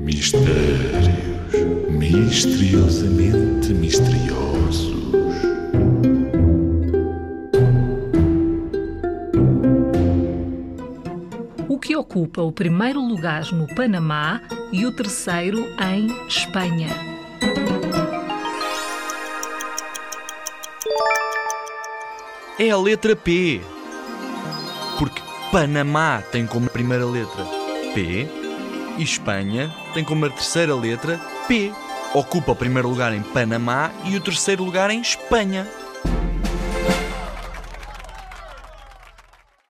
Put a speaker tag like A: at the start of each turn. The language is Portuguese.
A: Mistérios misteriosamente misteriosos.
B: O que ocupa o primeiro lugar no Panamá e o terceiro em Espanha?
C: É a letra P. Porque Panamá tem como primeira letra P e Espanha tem como a terceira letra P. Ocupa o primeiro lugar em Panamá e o terceiro lugar em Espanha.